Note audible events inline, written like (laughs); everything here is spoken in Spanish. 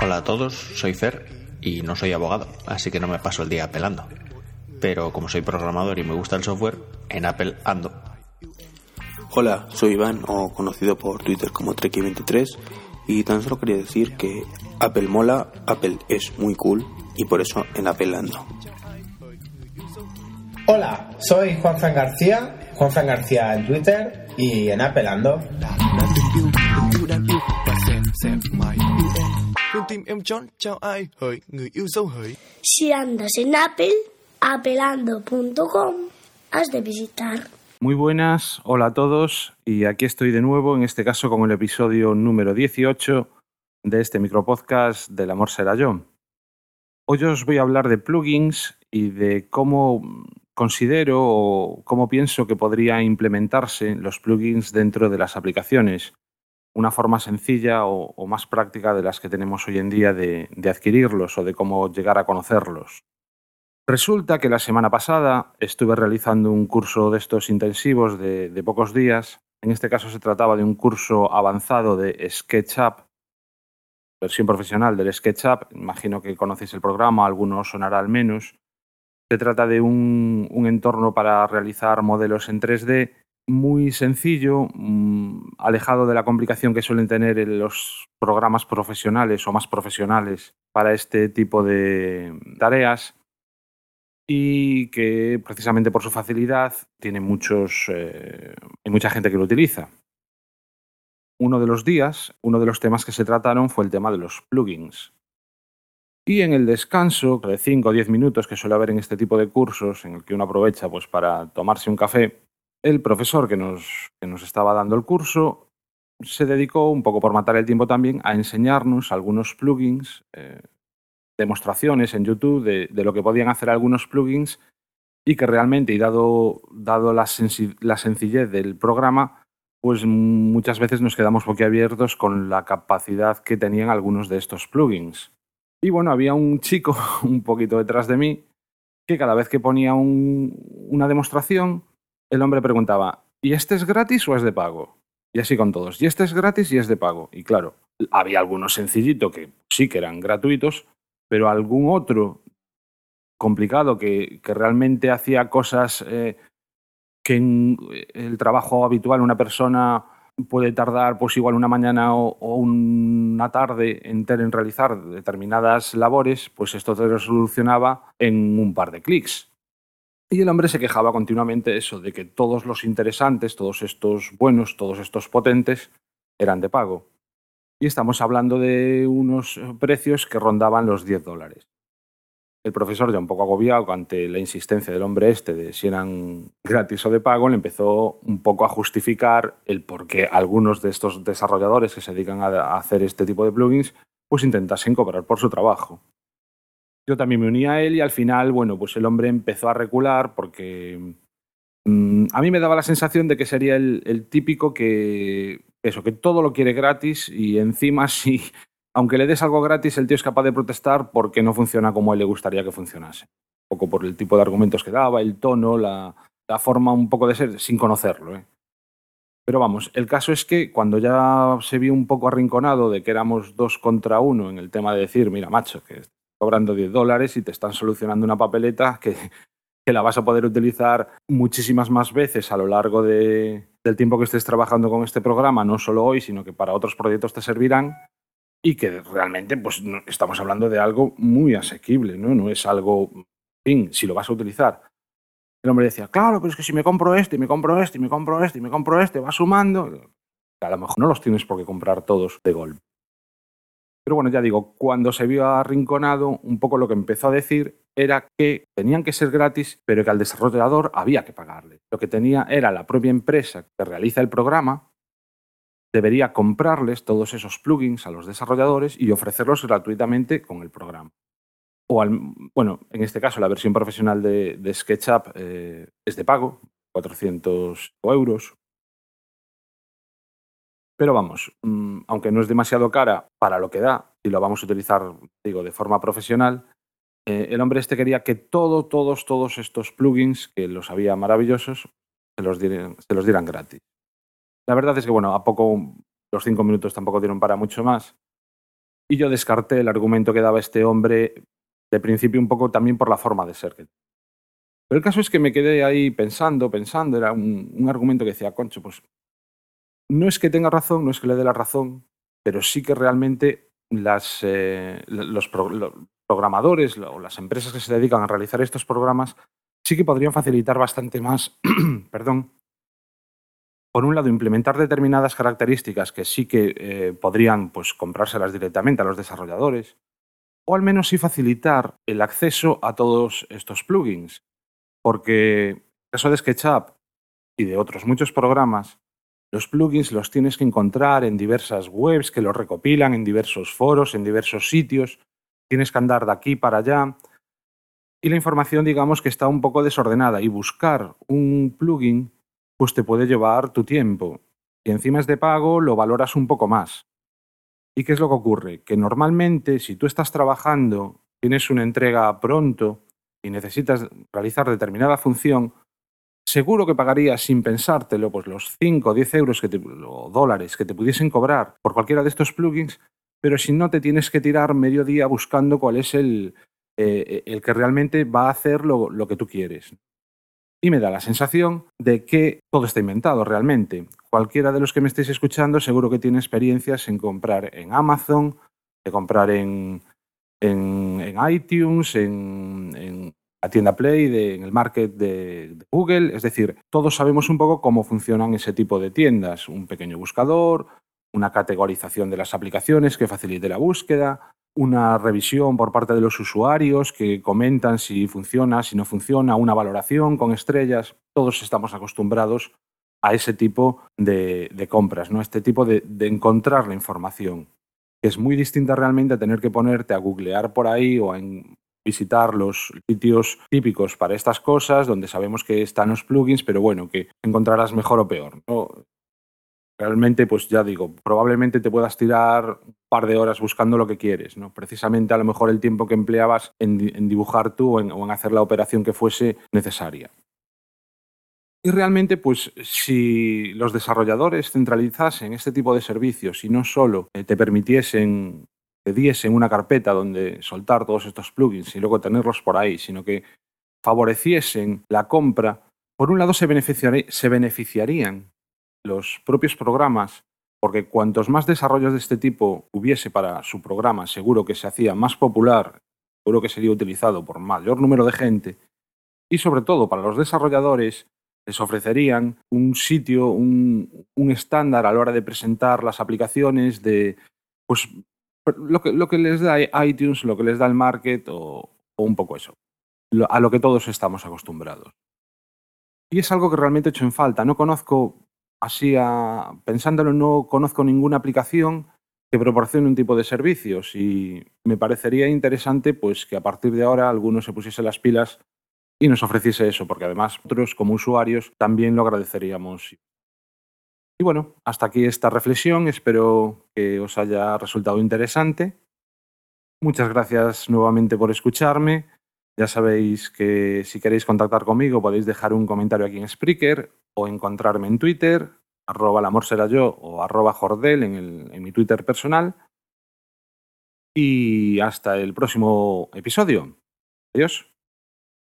Hola a todos, soy Fer y no soy abogado, así que no me paso el día apelando. Pero como soy programador y me gusta el software, en Apple ando. Hola, soy Iván, o conocido por Twitter como Treki23, y tan solo quería decir que Apple mola, Apple es muy cool, y por eso en Apple ando. Hola, soy Juanfran García, Juanfran García en Twitter y en Apple ando. Si andas en Apple, apelando.com, has de visitar. Muy buenas, hola a todos y aquí estoy de nuevo, en este caso con el episodio número 18 de este micropodcast del amor será yo. Hoy os voy a hablar de plugins y de cómo considero o cómo pienso que podría implementarse los plugins dentro de las aplicaciones una forma sencilla o, más práctica de las que tenemos hoy en día de, adquirirlos o de cómo llegar a conocerlos. Resulta que la semana pasada estuve realizando un curso de estos intensivos de, pocos días. En este caso se trataba de un curso avanzado de SketchUp, versión profesional del SketchUp. Imagino que conocéis el programa, algunos sonará al menos. Se trata de un, un entorno para realizar modelos en 3D muy sencillo, mm, alejado de la complicación que suelen tener los programas profesionales o más profesionales para este tipo de tareas y que precisamente por su facilidad tiene muchos, eh, hay mucha gente que lo utiliza. Uno de los días, uno de los temas que se trataron fue el tema de los plugins. Y en el descanso de 5 o 10 minutos que suele haber en este tipo de cursos, en el que uno aprovecha pues, para tomarse un café, el profesor que nos, nos estaba dando el curso se dedicó, un poco por matar el tiempo también, a enseñarnos algunos plugins, eh, demostraciones en YouTube de, lo que podían hacer algunos plugins y que realmente, y dado, dado la sencillez del programa, pues muchas veces nos quedamos boquiabiertos con la capacidad que tenían algunos de estos plugins. Y bueno, había un chico (laughs) un poquito detrás de mí que cada vez que ponía una demostración, el hombre preguntaba, ¿y este es gratis o es de pago? Y así con todos, y este es gratis y es de pago. Y claro, había algunos sencillito que sí que eran gratuitos, pero algún otro complicado que, realmente hacía cosas eh, que en el trabajo habitual una persona puede tardar pues igual una mañana o, una tarde entera en realizar determinadas labores, pues esto se resolucionaba en un par de clics. Y el hombre se quejaba continuamente eso, de que todos los interesantes, todos estos buenos, todos estos potentes, eran de pago. Y estamos hablando de unos precios que rondaban los 10 dólares. El profesor, ya un poco agobiado ante la insistencia del hombre este de si eran gratis o de pago, le empezó un poco a justificar el por qué algunos de estos desarrolladores que se dedican a hacer este tipo de plugins, pues intentasen cobrar por su trabajo. Yo también me uní a él y al final, bueno, pues el hombre empezó a recular porque mm, a mí me daba la sensación de que sería el, típico que, eso, que todo lo quiere gratis y encima (laughs) si, aunque le des algo gratis, el tío es capaz de protestar porque no funciona como a él le gustaría que funcionase. Un poco por el tipo de argumentos que daba, el tono, la, forma un poco de ser, sin conocerlo. ¿eh? Pero vamos, el caso es que cuando ya se vio un poco arrinconado de que éramos dos contra uno en el tema de decir, mira, macho, que cobrando 10 dólares y te están solucionando una papeleta que, que la vas a poder utilizar muchísimas más veces a lo largo de, del tiempo que estés trabajando con este programa, no solo hoy, sino que para otros proyectos te servirán y que realmente pues, estamos hablando de algo muy asequible, ¿no? No es algo, fin, si lo vas a utilizar. El hombre decía, claro, pero es que si me compro este, y me compro este, y me compro este, y me compro este, va sumando. A lo mejor no los tienes por qué comprar todos de golpe. Pero bueno, ya digo, cuando se vio arrinconado, un poco lo que empezó a decir era que tenían que ser gratis, pero que al desarrollador había que pagarle. Lo que tenía era la propia empresa que realiza el programa, debería comprarles todos esos plugins a los desarrolladores y ofrecerlos gratuitamente con el programa. O bueno, en este caso la versión profesional de, SketchUp eh, es de pago, 400 euros, pero vamos, mm, aunque no es demasiado cara para lo que da, y lo vamos a utilizar, digo, de forma profesional, eh, el hombre este quería que todo, todos, todos estos plugins, que los había maravillosos, se los, dieran, gratis. La verdad es que, bueno, a poco los cinco minutos tampoco dieron para mucho más. Y yo descarté el argumento que daba este hombre de principio un poco también por la forma de ser. Pero el caso es que me quedé ahí pensando, pensando, era un, argumento que decía, concho, pues no es que tenga razón, no es que le dé la razón, pero sí que realmente eh, los, programadores o las empresas que se dedican a realizar estos programas sí que podrían facilitar bastante más, (clears throat) perdón, por un lado, implementar determinadas características que sí que eh, podrían pues, comprárselas directamente a los desarrolladores, o al menos sí facilitar el acceso a todos estos plugins. Porque en el caso de SketchUp y de otros muchos programas, los plugins los tienes que encontrar en diversas webs que los recopilan, en diversos foros, en diversos sitios. Tienes que andar de aquí para allá. Y la información, digamos que está un poco desordenada. Y buscar un plugin, pues te puede llevar tu tiempo. Y encima es de pago, lo valoras un poco más. ¿Y qué es lo que ocurre? Que normalmente si tú estás trabajando, tienes una entrega pronto y necesitas realizar determinada función, seguro que pagarías sin pensártelo pues los 5 o 10 euros que o dólares que te pudiesen cobrar por cualquiera de estos plugins, pero si no te tienes que tirar medio día buscando cuál es el, eh, el que realmente va a hacer lo, lo que tú quieres. Y me da la sensación de que todo está inventado realmente. Cualquiera de los que me estéis escuchando seguro que tiene experiencias en comprar en Amazon, de comprar en, en, iTunes, en, la tienda Play, en el market de, Google. Es decir, todos sabemos un poco cómo funcionan ese tipo de tiendas. Un pequeño buscador, una categorización de las aplicaciones que facilite la búsqueda, una revisión por parte de los usuarios que comentan si funciona, si no funciona, una valoración con estrellas. Todos estamos acostumbrados a ese tipo de, compras, ¿no? este tipo de, encontrar la información, es muy distinta realmente a tener que ponerte a googlear por ahí o a visitar los sitios típicos para estas cosas, donde sabemos que están los plugins, pero bueno, que encontrarás mejor o peor. ¿no? realmente, pues ya digo, probablemente te puedas tirar un par de horas buscando lo que quieres, ¿no? Precisamente a lo mejor el tiempo que empleabas en, dibujar tú o en, hacer la operación que fuese necesaria. Y realmente, pues si los desarrolladores centralizasen este tipo de servicios y no solo eh, te permitiesen, diesen una carpeta donde soltar todos estos plugins y luego tenerlos por ahí, sino que favoreciesen la compra, por un lado se, beneficiarían los propios programas, porque cuantos más desarrollos de este tipo hubiese para su programa, seguro que se hacía más popular, seguro que sería utilizado por mayor número de gente, y sobre todo para los desarrolladores les ofrecerían un sitio, un, estándar a la hora de presentar las aplicaciones, de pues lo que, les da iTunes, lo que les da el market o, o un poco eso, a lo que todos estamos acostumbrados. Y es algo que realmente he hecho en falta. No conozco así, pensándolo, no conozco ninguna aplicación que proporcione un tipo de servicios y me parecería interesante pues que a partir de ahora alguno se pusiese las pilas y nos ofreciese eso, porque además nosotros como usuarios también lo agradeceríamos. Y bueno, hasta aquí esta reflexión, espero que os haya resultado interesante. Muchas gracias nuevamente por escucharme. Ya sabéis que si queréis contactar conmigo podéis dejar un comentario aquí en Spreaker o encontrarme en Twitter, arroba amor será yo o arroba jordel en mi Twitter personal. Y hasta el próximo episodio. Adiós.